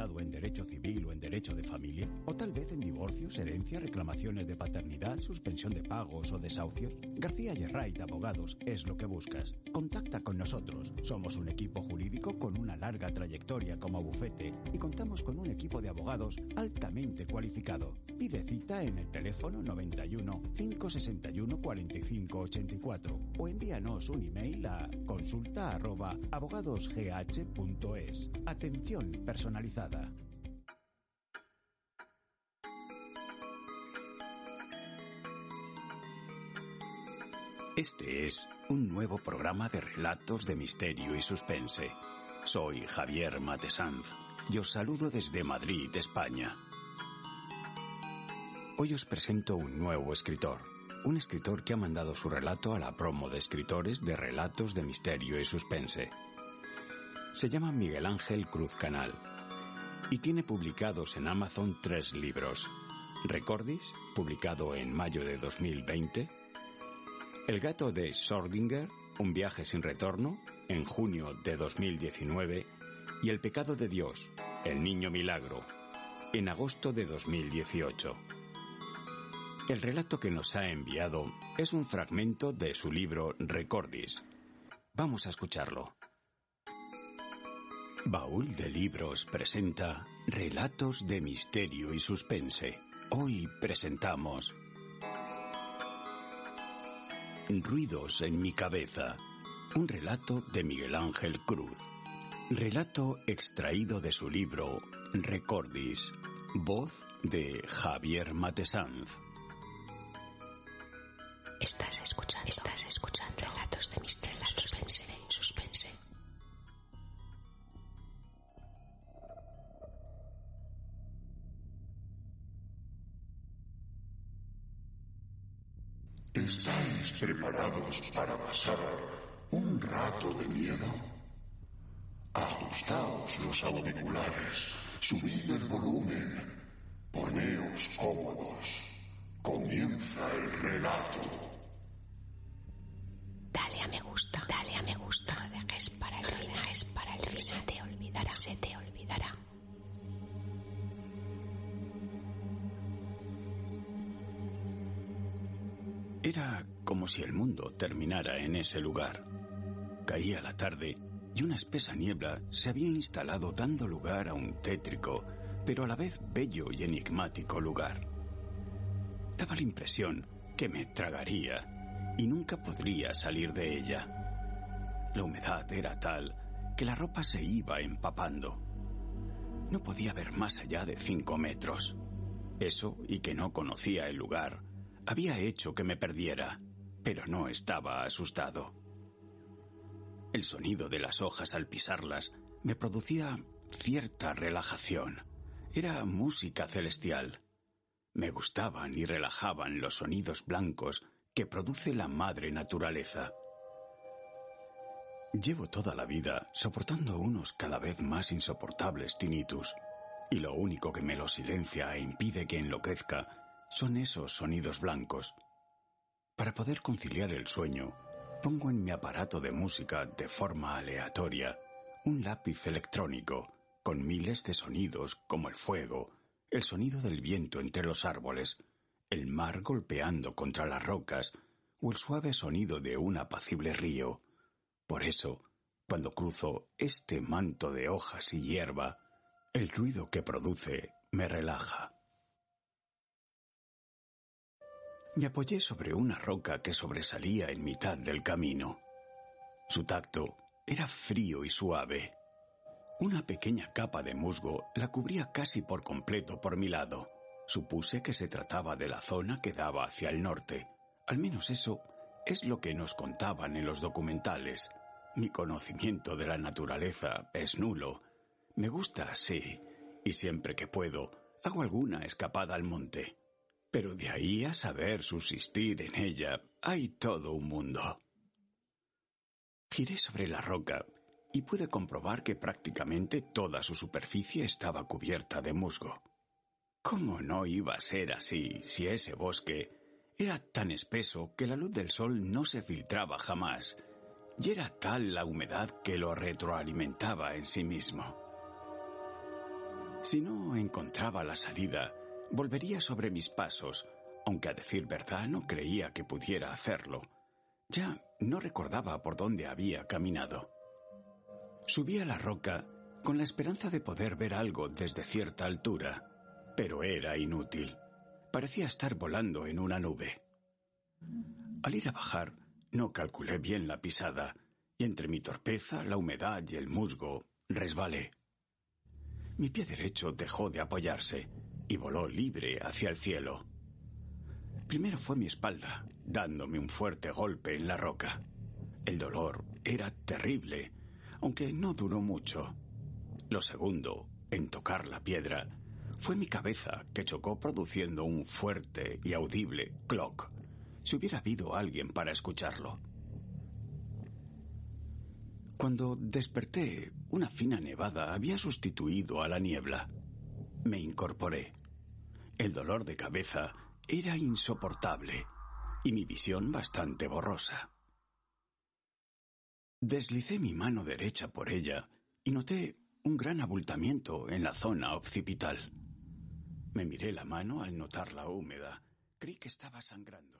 En derecho civil o en derecho de familia? ¿O tal vez en divorcios, herencia, reclamaciones de paternidad, suspensión de pagos o desahucios? García Yerrait Abogados es lo que buscas. Contacta con nosotros. Somos un equipo jurídico con una larga trayectoria como bufete y contamos con un equipo de abogados altamente cualificado. Pide cita en el teléfono 91 561 45 84 o envíanos un email a consulta abogadosgh.es. Atención personalizada. Este es un nuevo programa de relatos de misterio y suspense. Soy Javier Matesanz y os saludo desde Madrid, España. Hoy os presento un nuevo escritor, un escritor que ha mandado su relato a la promo de escritores de relatos de misterio y suspense. Se llama Miguel Ángel Cruz Canal y tiene publicados en Amazon tres libros. Recordis, publicado en mayo de 2020, El gato de Sordinger, Un viaje sin retorno, en junio de 2019, y El pecado de Dios, El niño milagro, en agosto de 2018. El relato que nos ha enviado es un fragmento de su libro Recordis. Vamos a escucharlo. Baúl de Libros presenta Relatos de Misterio y Suspense. Hoy presentamos Ruidos en mi cabeza. Un relato de Miguel Ángel Cruz. Relato extraído de su libro Recordis. Voz de Javier Matesanz. Estás escuchando, estás escuchando relatos de misterio, ¿Estáis preparados para pasar un rato de miedo? Ajustaos los auriculares, subid el volumen, poneos cómodos. Comienza Era como si el mundo terminara en ese lugar. Caía la tarde y una espesa niebla se había instalado dando lugar a un tétrico, pero a la vez bello y enigmático lugar. Daba la impresión que me tragaría y nunca podría salir de ella. La humedad era tal que la ropa se iba empapando. No podía ver más allá de cinco metros. Eso y que no conocía el lugar había hecho que me perdiera, pero no estaba asustado. El sonido de las hojas al pisarlas me producía cierta relajación. Era música celestial. Me gustaban y relajaban los sonidos blancos que produce la madre naturaleza. Llevo toda la vida soportando unos cada vez más insoportables tinnitus, y lo único que me lo silencia e impide que enloquezca son esos sonidos blancos. Para poder conciliar el sueño, pongo en mi aparato de música de forma aleatoria un lápiz electrónico con miles de sonidos como el fuego, el sonido del viento entre los árboles, el mar golpeando contra las rocas o el suave sonido de un apacible río. Por eso, cuando cruzo este manto de hojas y hierba, el ruido que produce me relaja. Me apoyé sobre una roca que sobresalía en mitad del camino. Su tacto era frío y suave. Una pequeña capa de musgo la cubría casi por completo por mi lado. Supuse que se trataba de la zona que daba hacia el norte. Al menos eso es lo que nos contaban en los documentales. Mi conocimiento de la naturaleza es nulo. Me gusta, sí, y siempre que puedo, hago alguna escapada al monte. Pero de ahí a saber subsistir en ella, hay todo un mundo. Giré sobre la roca y pude comprobar que prácticamente toda su superficie estaba cubierta de musgo. ¿Cómo no iba a ser así si ese bosque era tan espeso que la luz del sol no se filtraba jamás, y era tal la humedad que lo retroalimentaba en sí mismo? Si no encontraba la salida, volvería sobre mis pasos, aunque a decir verdad no creía que pudiera hacerlo. Ya no recordaba por dónde había caminado. Subí a la roca con la esperanza de poder ver algo desde cierta altura pero era inútil. Parecía estar volando en una nube. Al ir a bajar, no calculé bien la pisada, y entre mi torpeza, la humedad y el musgo, resbalé. Mi pie derecho dejó de apoyarse y voló libre hacia el cielo. Primero fue mi espalda, dándome un fuerte golpe en la roca. El dolor era terrible, aunque no duró mucho. Lo segundo, en tocar la piedra, fue mi cabeza que chocó produciendo un fuerte y audible clock, si hubiera habido alguien para escucharlo. Cuando desperté, una fina nevada había sustituido a la niebla. Me incorporé. El dolor de cabeza era insoportable y mi visión bastante borrosa. Deslicé mi mano derecha por ella y noté un gran abultamiento en la zona occipital. Me miré la mano al notarla húmeda. Creí que estaba sangrando.